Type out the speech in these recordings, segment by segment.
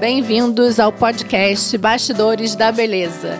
Bem-vindos ao podcast Bastidores da Beleza.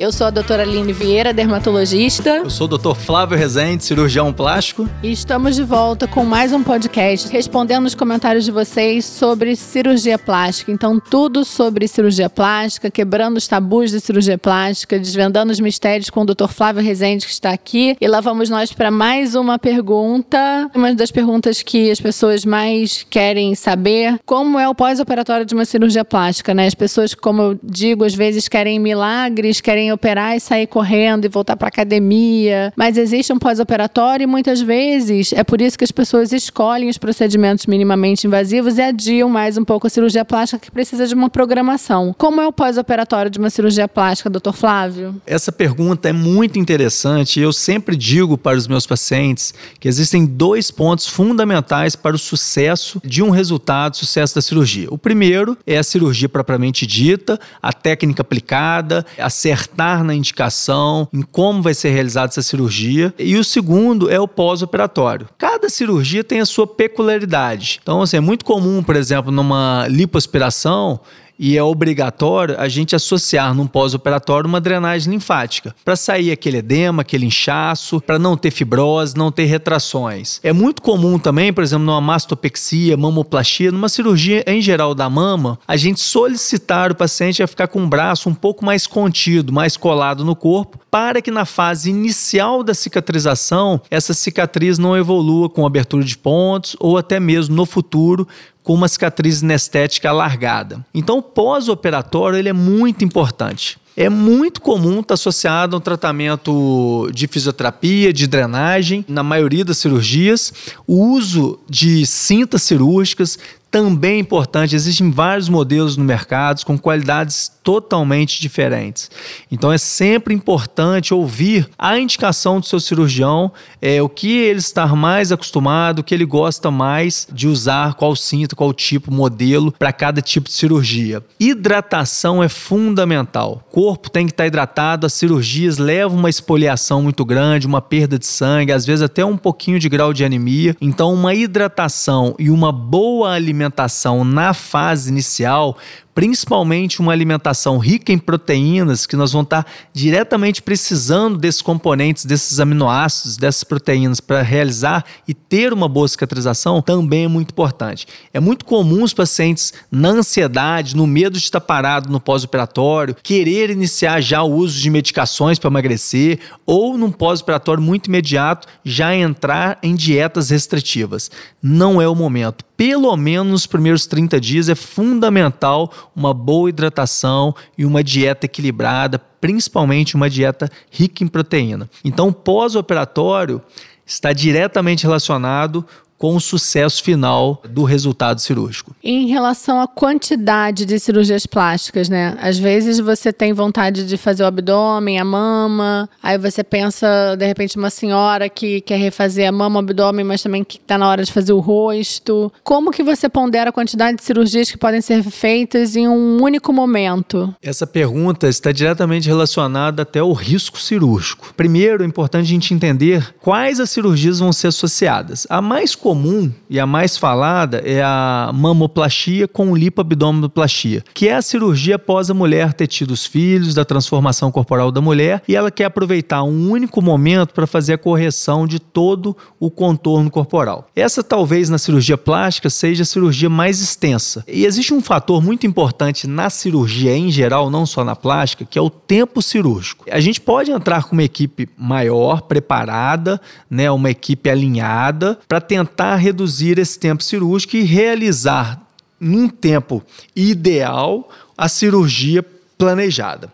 Eu sou a doutora Aline Vieira, dermatologista. Eu sou o doutor Flávio Rezende, cirurgião plástico. E estamos de volta com mais um podcast respondendo os comentários de vocês sobre cirurgia plástica. Então, tudo sobre cirurgia plástica, quebrando os tabus de cirurgia plástica, desvendando os mistérios com o doutor Flávio Rezende, que está aqui. E lá vamos nós para mais uma pergunta. Uma das perguntas que as pessoas mais querem saber: como é o pós-operatório de uma cirurgia plástica, né? As pessoas, como eu digo, às vezes querem milagres, querem operar e sair correndo e voltar para academia, mas existe um pós-operatório e muitas vezes é por isso que as pessoas escolhem os procedimentos minimamente invasivos e adiam mais um pouco a cirurgia plástica que precisa de uma programação. Como é o pós-operatório de uma cirurgia plástica, doutor Flávio? Essa pergunta é muito interessante. Eu sempre digo para os meus pacientes que existem dois pontos fundamentais para o sucesso de um resultado, sucesso da cirurgia. O primeiro é a cirurgia propriamente dita, a técnica aplicada, acertar na indicação, em como vai ser realizada essa cirurgia. E o segundo é o pós-operatório. Cada cirurgia tem a sua peculiaridade. Então, assim, é muito comum, por exemplo, numa lipoaspiração, e é obrigatório a gente associar num pós-operatório uma drenagem linfática, para sair aquele edema, aquele inchaço, para não ter fibrose, não ter retrações. É muito comum também, por exemplo, numa mastopexia, mamoplastia, numa cirurgia em geral da mama, a gente solicitar o paciente a ficar com o braço um pouco mais contido, mais colado no corpo, para que na fase inicial da cicatrização, essa cicatriz não evolua com abertura de pontos ou até mesmo no futuro com uma cicatriz anestética alargada. Então, o pós-operatório ele é muito importante. É muito comum estar tá associado a um tratamento de fisioterapia, de drenagem, na maioria das cirurgias. O uso de cintas cirúrgicas, também importante. Existem vários modelos no mercado com qualidades totalmente diferentes. Então é sempre importante ouvir a indicação do seu cirurgião, é, o que ele está mais acostumado, o que ele gosta mais de usar, qual cinto, qual tipo, modelo para cada tipo de cirurgia. Hidratação é fundamental. O corpo tem que estar hidratado, as cirurgias levam uma espoliação muito grande, uma perda de sangue, às vezes até um pouquinho de grau de anemia. Então uma hidratação e uma boa alimentação alimentação na fase inicial principalmente uma alimentação rica em proteínas, que nós vamos estar diretamente precisando desses componentes, desses aminoácidos, dessas proteínas para realizar e ter uma boa cicatrização, também é muito importante. É muito comum os pacientes, na ansiedade, no medo de estar parado no pós-operatório, querer iniciar já o uso de medicações para emagrecer ou num pós-operatório muito imediato já entrar em dietas restritivas. Não é o momento. Pelo menos nos primeiros 30 dias é fundamental uma boa hidratação e uma dieta equilibrada, principalmente uma dieta rica em proteína. Então, pós-operatório está diretamente relacionado com o sucesso final do resultado cirúrgico. Em relação à quantidade de cirurgias plásticas, né? Às vezes você tem vontade de fazer o abdômen, a mama, aí você pensa, de repente, uma senhora que quer refazer a mama, o abdômen, mas também que está na hora de fazer o rosto. Como que você pondera a quantidade de cirurgias que podem ser feitas em um único momento? Essa pergunta está diretamente relacionada até ao risco cirúrgico. Primeiro, é importante a gente entender quais as cirurgias vão ser associadas. A mais comum comum e a mais falada é a mamoplastia com lipoabdominoplastia, que é a cirurgia após a mulher ter tido os filhos, da transformação corporal da mulher, e ela quer aproveitar um único momento para fazer a correção de todo o contorno corporal. Essa talvez na cirurgia plástica seja a cirurgia mais extensa. E existe um fator muito importante na cirurgia em geral, não só na plástica, que é o tempo cirúrgico. A gente pode entrar com uma equipe maior, preparada, né, uma equipe alinhada, para tentar tentar reduzir esse tempo cirúrgico e realizar num tempo ideal a cirurgia planejada.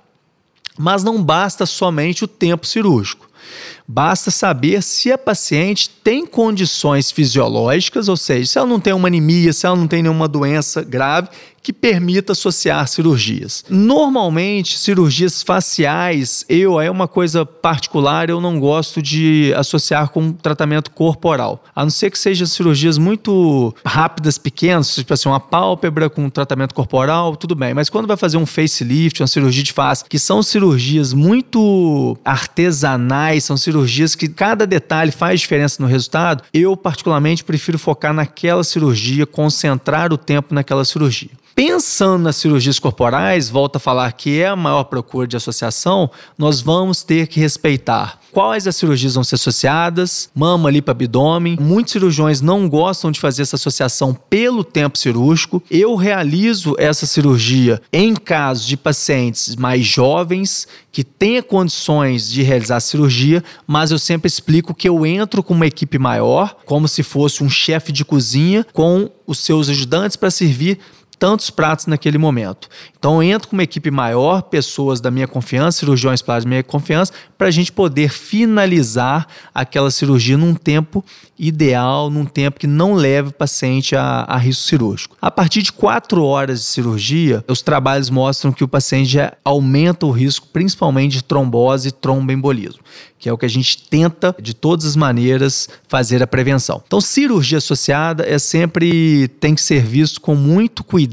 Mas não basta somente o tempo cirúrgico. Basta saber se a paciente tem condições fisiológicas, ou seja, se ela não tem uma anemia, se ela não tem nenhuma doença grave que permita associar cirurgias. Normalmente, cirurgias faciais, eu é uma coisa particular, eu não gosto de associar com tratamento corporal. A não ser que sejam cirurgias muito rápidas, pequenas, tipo assim, uma pálpebra com tratamento corporal, tudo bem. Mas quando vai fazer um facelift, uma cirurgia de face, que são cirurgias muito artesanais, são cirurgias que cada detalhe faz diferença no resultado, eu particularmente prefiro focar naquela cirurgia, concentrar o tempo naquela cirurgia. Pensando nas cirurgias corporais, volta a falar que é a maior procura de associação, nós vamos ter que respeitar quais as cirurgias vão ser associadas, mama, lipo, abdômen. Muitos cirurgiões não gostam de fazer essa associação pelo tempo cirúrgico. Eu realizo essa cirurgia em casos de pacientes mais jovens que tenha condições de realizar a cirurgia, mas eu sempre explico que eu entro com uma equipe maior, como se fosse um chefe de cozinha com os seus ajudantes para servir tantos pratos naquele momento. Então eu entro com uma equipe maior, pessoas da minha confiança, cirurgiões plásticos da minha confiança, para a gente poder finalizar aquela cirurgia num tempo ideal, num tempo que não leve o paciente a, a risco cirúrgico. A partir de quatro horas de cirurgia, os trabalhos mostram que o paciente já aumenta o risco, principalmente de trombose e tromboembolismo que é o que a gente tenta, de todas as maneiras, fazer a prevenção. Então, cirurgia associada é sempre tem que ser visto com muito cuidado,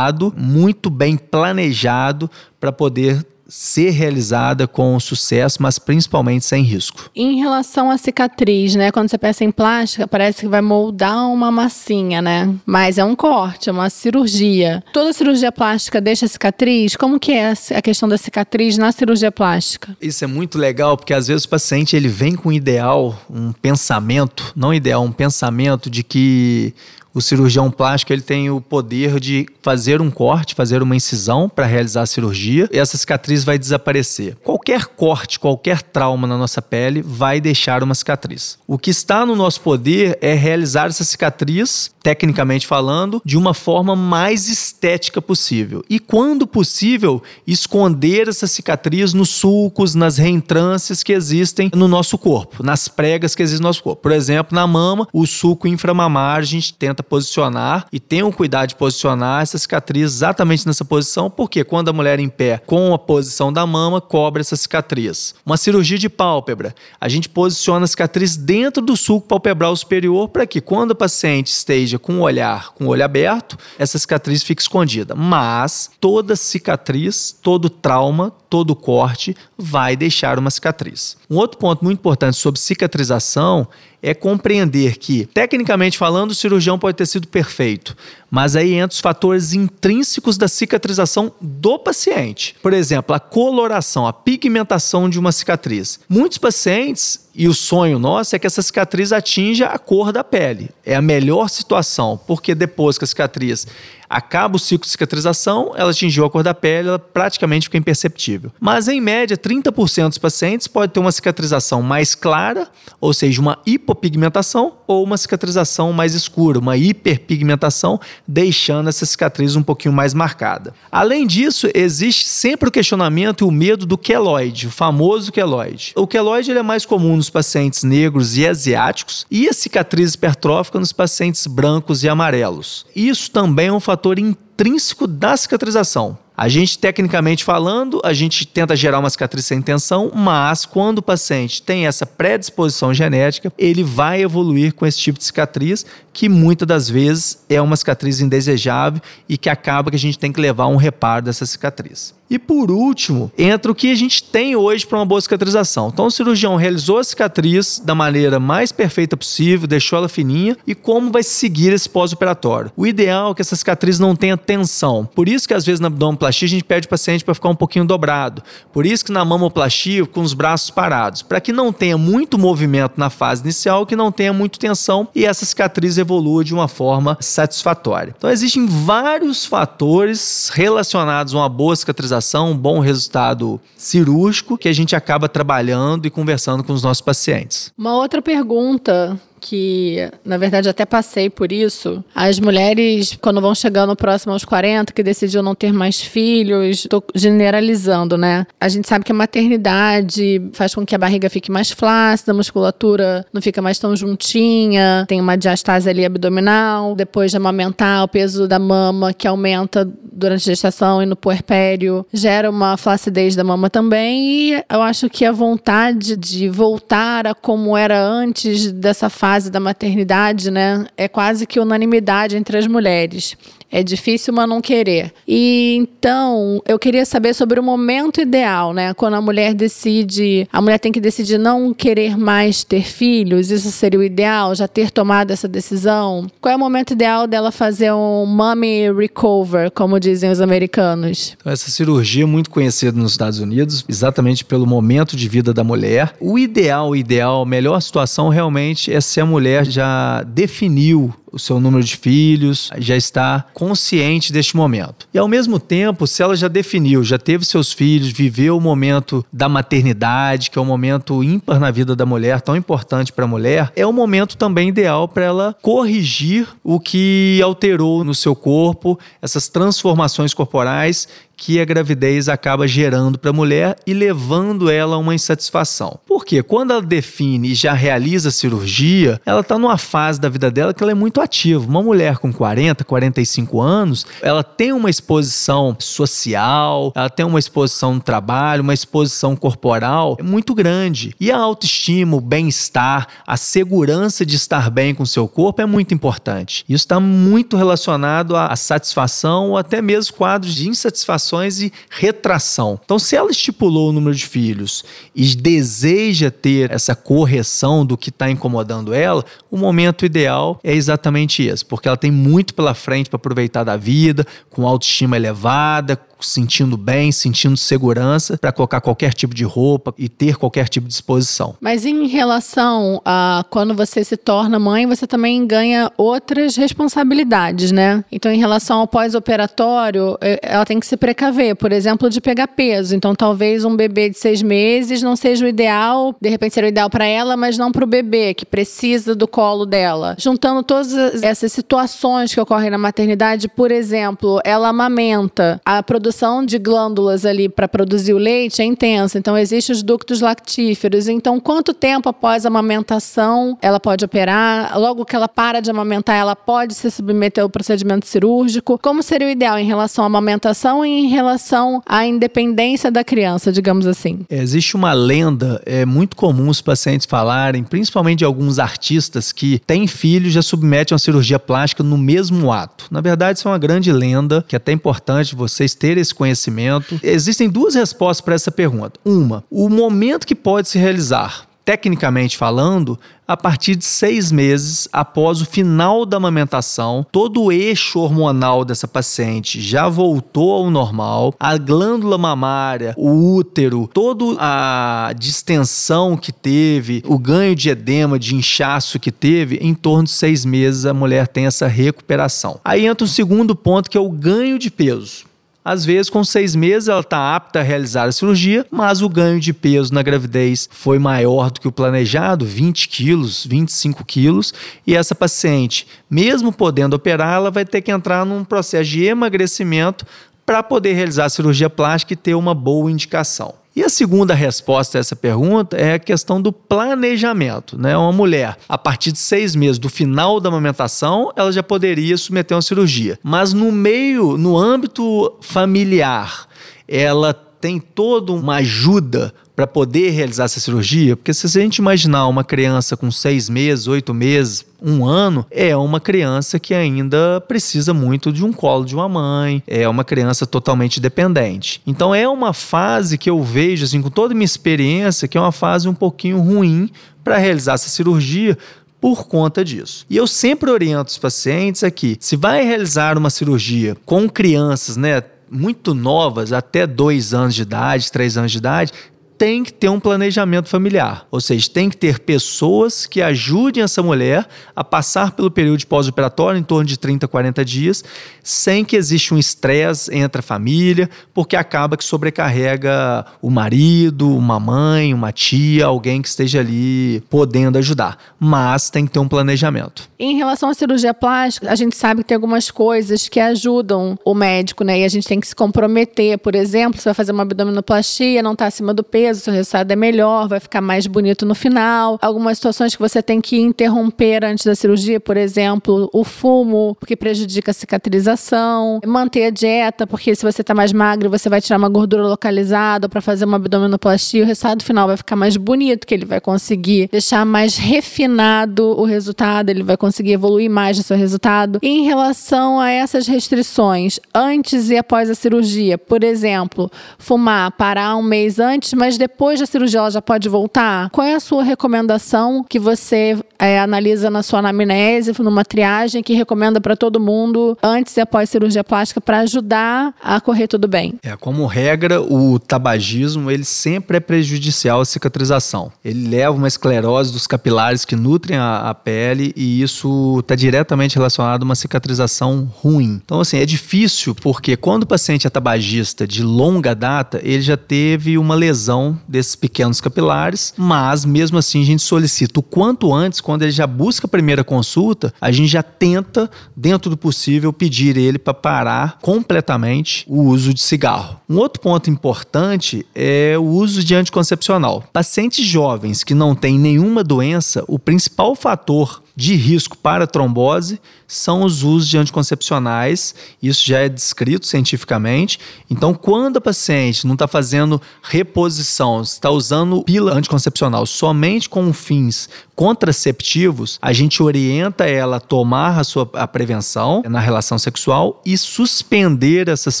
muito bem planejado para poder ser realizada com sucesso, mas principalmente sem risco. Em relação à cicatriz, né? Quando você pensa em plástica, parece que vai moldar uma massinha, né? Mas é um corte, é uma cirurgia. Toda cirurgia plástica deixa cicatriz? Como que é a questão da cicatriz na cirurgia plástica? Isso é muito legal, porque às vezes o paciente ele vem com um ideal, um pensamento, não ideal, um pensamento de que o cirurgião plástico ele tem o poder de fazer um corte, fazer uma incisão para realizar a cirurgia e essa cicatriz vai desaparecer. Qualquer corte, qualquer trauma na nossa pele vai deixar uma cicatriz. O que está no nosso poder é realizar essa cicatriz, tecnicamente falando, de uma forma mais estética possível. E quando possível, esconder essa cicatriz nos sulcos, nas reentrâncias que existem no nosso corpo, nas pregas que existem no nosso corpo. Por exemplo, na mama, o sulco inframamário a gente tenta tenta posicionar e o cuidado de posicionar essa cicatriz exatamente nessa posição, porque quando a mulher em pé, com a posição da mama, cobre essa cicatriz. Uma cirurgia de pálpebra, a gente posiciona a cicatriz dentro do sulco palpebral superior para que quando o paciente esteja com o olhar, com o olho aberto, essa cicatriz fique escondida. Mas toda cicatriz, todo trauma, todo corte vai deixar uma cicatriz. Um outro ponto muito importante sobre cicatrização é compreender que, tecnicamente falando, o cirurgião pode ter sido perfeito, mas aí entra os fatores intrínsecos da cicatrização do paciente. Por exemplo, a coloração, a pigmentação de uma cicatriz. Muitos pacientes e o sonho nosso é que essa cicatriz atinja a cor da pele. É a melhor situação, porque depois que a cicatriz acaba o ciclo de cicatrização, ela atingiu a cor da pele, ela praticamente fica imperceptível. Mas, em média, 30% dos pacientes pode ter uma cicatrização mais clara, ou seja, uma hipopigmentação, ou uma cicatrização mais escura, uma hiperpigmentação, deixando essa cicatriz um pouquinho mais marcada. Além disso, existe sempre o questionamento e o medo do queloide, o famoso queloide. O queloide é mais comum nos pacientes negros e asiáticos e a cicatriz hipertrófica nos pacientes brancos e amarelos. Isso também é um fator intrínseco da cicatrização. A gente, tecnicamente falando, a gente tenta gerar uma cicatriz sem tensão, mas quando o paciente tem essa predisposição genética, ele vai evoluir com esse tipo de cicatriz, que muitas das vezes é uma cicatriz indesejável e que acaba que a gente tem que levar um reparo dessa cicatriz. E por último, entra o que a gente tem hoje para uma boa cicatrização. Então, o cirurgião realizou a cicatriz da maneira mais perfeita possível, deixou ela fininha e como vai seguir esse pós-operatório. O ideal é que essa cicatriz não tenha tensão. Por isso que às vezes na abdominoplastia a gente pede o paciente para ficar um pouquinho dobrado. Por isso que na mamoplastia com os braços parados, para que não tenha muito movimento na fase inicial, que não tenha muito tensão e essa cicatriz evolua de uma forma satisfatória. Então, existem vários fatores relacionados a uma boa cicatrização um bom resultado cirúrgico que a gente acaba trabalhando e conversando com os nossos pacientes. Uma outra pergunta que, na verdade, até passei por isso. As mulheres, quando vão chegando próximo aos 40, que decidiram não ter mais filhos, tô generalizando, né? A gente sabe que a maternidade faz com que a barriga fique mais flácida, a musculatura não fica mais tão juntinha, tem uma diastase ali abdominal, depois de amamentar, o peso da mama que aumenta durante a gestação e no puerpério gera uma flacidez da mama também. E eu acho que a vontade de voltar a como era antes dessa fase fase da maternidade, né, é quase que unanimidade entre as mulheres. É difícil, mas não querer. E então, eu queria saber sobre o momento ideal, né? Quando a mulher decide, a mulher tem que decidir não querer mais ter filhos, isso seria o ideal, já ter tomado essa decisão. Qual é o momento ideal dela fazer um mommy recover, como dizem os americanos? Então, essa cirurgia é muito conhecida nos Estados Unidos, exatamente pelo momento de vida da mulher. O ideal, ideal, melhor situação realmente é se a mulher já definiu o seu número de filhos, já está consciente deste momento. E ao mesmo tempo, se ela já definiu, já teve seus filhos, viveu o momento da maternidade, que é um momento ímpar na vida da mulher, tão importante para a mulher, é o momento também ideal para ela corrigir o que alterou no seu corpo, essas transformações corporais que a gravidez acaba gerando para a mulher e levando ela a uma insatisfação. Porque quando ela define e já realiza a cirurgia, ela está numa fase da vida dela que ela é muito ativa. Uma mulher com 40, 45 anos, ela tem uma exposição social, ela tem uma exposição no trabalho, uma exposição corporal muito grande. E a autoestima, o bem-estar, a segurança de estar bem com seu corpo é muito importante. Isso está muito relacionado à satisfação ou até mesmo quadros de insatisfação e retração. Então, se ela estipulou o número de filhos e deseja ter essa correção do que está incomodando ela, o momento ideal é exatamente esse, porque ela tem muito pela frente para aproveitar da vida, com autoestima elevada, sentindo bem, sentindo segurança para colocar qualquer tipo de roupa e ter qualquer tipo de disposição. Mas em relação a quando você se torna mãe, você também ganha outras responsabilidades, né? Então, em relação ao pós-operatório, ela tem que se precaver, por exemplo, de pegar peso. Então, talvez um bebê de seis meses não seja o ideal, de repente seria o ideal para ela, mas não para o bebê que precisa do colo dela. Juntando todas essas situações que ocorrem na maternidade, por exemplo, ela amamenta, a produção produção de glândulas ali para produzir o leite é intensa. Então, existem os ductos lactíferos. Então, quanto tempo após a amamentação ela pode operar? Logo que ela para de amamentar, ela pode se submeter ao procedimento cirúrgico? Como seria o ideal em relação à amamentação e em relação à independência da criança, digamos assim? É, existe uma lenda, é muito comum os pacientes falarem, principalmente de alguns artistas que têm filhos já submetem a cirurgia plástica no mesmo ato. Na verdade, isso é uma grande lenda que é até importante vocês terem esse conhecimento? Existem duas respostas para essa pergunta. Uma, o momento que pode se realizar tecnicamente falando, a partir de seis meses após o final da amamentação, todo o eixo hormonal dessa paciente já voltou ao normal, a glândula mamária, o útero, toda a distensão que teve, o ganho de edema, de inchaço que teve, em torno de seis meses a mulher tem essa recuperação. Aí entra o segundo ponto que é o ganho de peso. Às vezes, com seis meses, ela está apta a realizar a cirurgia, mas o ganho de peso na gravidez foi maior do que o planejado, 20 quilos, 25 quilos, e essa paciente, mesmo podendo operar, ela vai ter que entrar num processo de emagrecimento para poder realizar a cirurgia plástica e ter uma boa indicação. E a segunda resposta a essa pergunta é a questão do planejamento. Né? Uma mulher, a partir de seis meses do final da amamentação, ela já poderia submeter uma cirurgia. Mas no meio, no âmbito familiar, ela tem toda uma ajuda para poder realizar essa cirurgia? Porque se a gente imaginar uma criança com seis meses, oito meses, um ano, é uma criança que ainda precisa muito de um colo de uma mãe, é uma criança totalmente dependente. Então é uma fase que eu vejo, assim, com toda a minha experiência, que é uma fase um pouquinho ruim para realizar essa cirurgia, por conta disso. E eu sempre oriento os pacientes aqui, se vai realizar uma cirurgia com crianças, né, muito novas, até dois anos de idade, três anos de idade, tem que ter um planejamento familiar, ou seja, tem que ter pessoas que ajudem essa mulher a passar pelo período pós-operatório, em torno de 30, 40 dias, sem que exista um estresse entre a família, porque acaba que sobrecarrega o marido, uma mãe, uma tia, alguém que esteja ali podendo ajudar. Mas tem que ter um planejamento. Em relação à cirurgia plástica, a gente sabe que tem algumas coisas que ajudam o médico, né? E a gente tem que se comprometer. Por exemplo, você vai fazer uma abdominoplastia, não está acima do peso peso, seu resultado é melhor, vai ficar mais bonito no final. Algumas situações que você tem que interromper antes da cirurgia, por exemplo, o fumo, porque prejudica a cicatrização, manter a dieta, porque se você está mais magro, você vai tirar uma gordura localizada para fazer uma abdominoplastia, o resultado final vai ficar mais bonito, que ele vai conseguir deixar mais refinado o resultado, ele vai conseguir evoluir mais no seu resultado. E em relação a essas restrições, antes e após a cirurgia, por exemplo, fumar, parar um mês antes, mas depois da cirurgia ela já pode voltar? Qual é a sua recomendação que você é, analisa na sua anamnese, numa triagem que recomenda para todo mundo antes e após cirurgia plástica para ajudar a correr tudo bem? É, como regra, o tabagismo ele sempre é prejudicial à cicatrização. Ele leva uma esclerose dos capilares que nutrem a, a pele e isso está diretamente relacionado a uma cicatrização ruim. Então, assim, é difícil porque quando o paciente é tabagista de longa data, ele já teve uma lesão desses pequenos capilares, mas mesmo assim a gente solicita o quanto antes, quando ele já busca a primeira consulta, a gente já tenta, dentro do possível, pedir ele para parar completamente o uso de cigarro. Um outro ponto importante é o uso de anticoncepcional. Pacientes jovens que não têm nenhuma doença, o principal fator de risco para trombose são os usos de anticoncepcionais. Isso já é descrito cientificamente. Então, quando a paciente não está fazendo reposição, está usando pílula anticoncepcional somente com fins contraceptivos, a gente orienta ela a tomar a sua a prevenção na relação sexual e suspender essas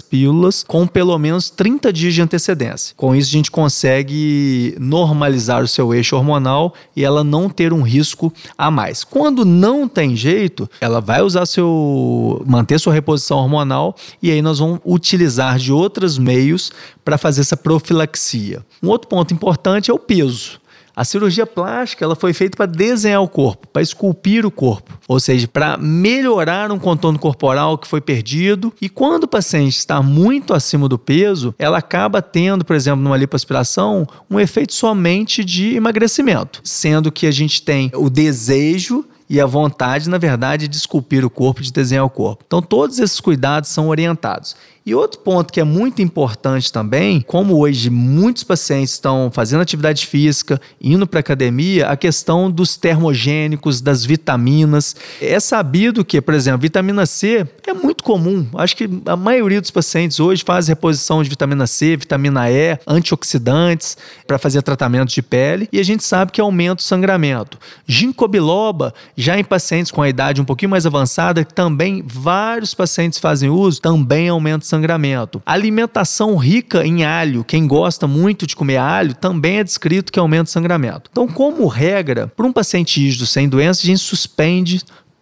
pílulas com pelo menos 30 dias de antecedência. Com isso, a gente consegue normalizar o seu eixo hormonal e ela não ter um risco a mais. Quando não tem jeito, ela vai usar seu manter sua reposição hormonal e aí nós vamos utilizar de outros meios para fazer essa profilaxia. Um outro ponto importante é o peso. A cirurgia plástica ela foi feita para desenhar o corpo, para esculpir o corpo, ou seja, para melhorar um contorno corporal que foi perdido. E quando o paciente está muito acima do peso, ela acaba tendo, por exemplo, numa lipoaspiração, um efeito somente de emagrecimento, sendo que a gente tem o desejo e a vontade, na verdade, de esculpir o corpo, de desenhar o corpo. Então, todos esses cuidados são orientados. E outro ponto que é muito importante também, como hoje muitos pacientes estão fazendo atividade física, indo para academia, a questão dos termogênicos, das vitaminas. É sabido que, por exemplo, vitamina C é muito comum. Acho que a maioria dos pacientes hoje faz reposição de vitamina C, vitamina E, antioxidantes para fazer tratamento de pele e a gente sabe que aumenta o sangramento. Ginkgo biloba, já em pacientes com a idade um pouquinho mais avançada, também vários pacientes fazem uso, também aumenta sangramento. Alimentação rica em alho, quem gosta muito de comer alho, também é descrito que aumenta o sangramento. Então, como regra, para um paciente ígido sem doença, a gente suspende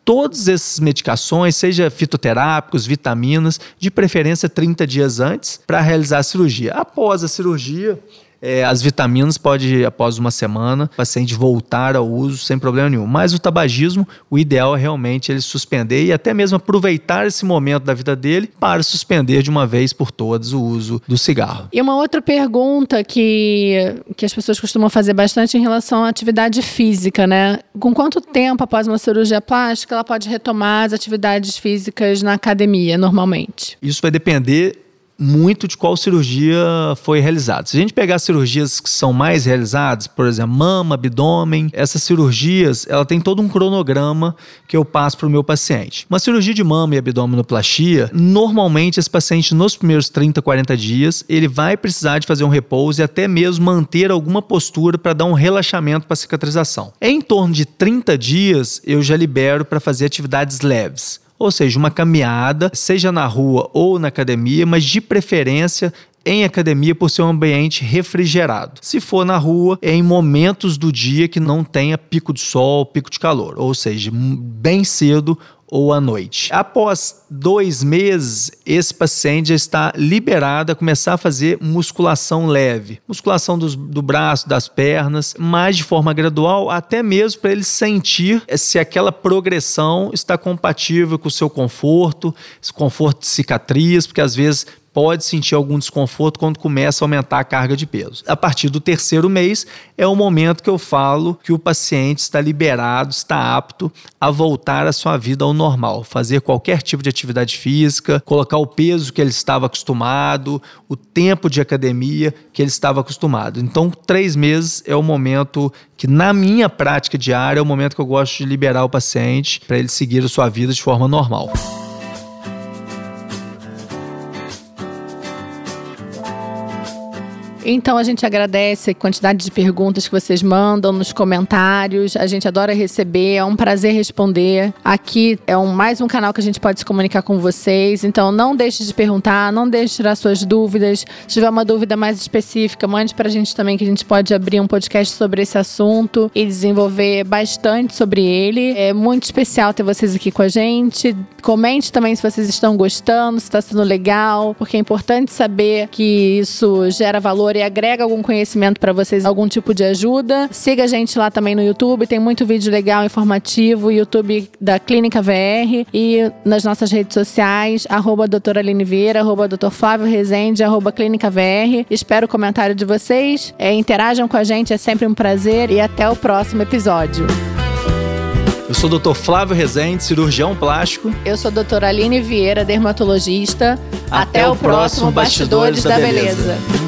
todas essas medicações, seja fitoterápicos, vitaminas, de preferência 30 dias antes, para realizar a cirurgia. Após a cirurgia, é, as vitaminas pode, após uma semana, o paciente voltar ao uso sem problema nenhum. Mas o tabagismo, o ideal é realmente ele suspender e até mesmo aproveitar esse momento da vida dele para suspender de uma vez por todas o uso do cigarro. E uma outra pergunta que, que as pessoas costumam fazer bastante em relação à atividade física, né? Com quanto tempo após uma cirurgia plástica ela pode retomar as atividades físicas na academia, normalmente? Isso vai depender muito de qual cirurgia foi realizada. Se a gente pegar cirurgias que são mais realizadas, por exemplo, mama, abdômen, essas cirurgias, ela tem todo um cronograma que eu passo para o meu paciente. Uma cirurgia de mama e abdominoplastia, normalmente esse paciente nos primeiros 30, 40 dias, ele vai precisar de fazer um repouso e até mesmo manter alguma postura para dar um relaxamento para a cicatrização. Em torno de 30 dias, eu já libero para fazer atividades leves ou seja, uma caminhada, seja na rua ou na academia, mas de preferência em academia por ser um ambiente refrigerado. Se for na rua, é em momentos do dia que não tenha pico de sol, pico de calor, ou seja, bem cedo ou à noite. Após dois meses, esse paciente já está liberado a começar a fazer musculação leve, musculação dos, do braço, das pernas, mas de forma gradual, até mesmo para ele sentir se aquela progressão está compatível com o seu conforto, esse conforto de cicatriz, porque às vezes pode sentir algum desconforto quando começa a aumentar a carga de peso. A partir do terceiro mês é o momento que eu falo que o paciente está liberado, está apto a voltar à sua vida ao normal, fazer qualquer tipo de atividade física, colocar o peso que ele estava acostumado, o tempo de academia que ele estava acostumado. Então, três meses é o momento que, na minha prática diária, é o momento que eu gosto de liberar o paciente para ele seguir a sua vida de forma normal. Então a gente agradece a quantidade de perguntas que vocês mandam nos comentários. A gente adora receber, é um prazer responder. Aqui é um, mais um canal que a gente pode se comunicar com vocês. Então não deixe de perguntar, não deixe de tirar suas dúvidas. Se tiver uma dúvida mais específica, mande pra gente também que a gente pode abrir um podcast sobre esse assunto e desenvolver bastante sobre ele. É muito especial ter vocês aqui com a gente. Comente também se vocês estão gostando, se está sendo legal, porque é importante saber que isso gera valor e agrega algum conhecimento para vocês, algum tipo de ajuda. Siga a gente lá também no YouTube, tem muito vídeo legal, informativo, YouTube da Clínica VR e nas nossas redes sociais, arroba doutora Aline Vieira, arroba doutor Flávio Rezende, arroba Clínica VR. Espero o comentário de vocês, é, interajam com a gente, é sempre um prazer e até o próximo episódio. Eu sou o Dr. Flávio Rezende, cirurgião plástico. Eu sou a doutora Aline Vieira, dermatologista. Até, Até o, próximo Bastidores, Bastidores da, da Beleza. Beleza.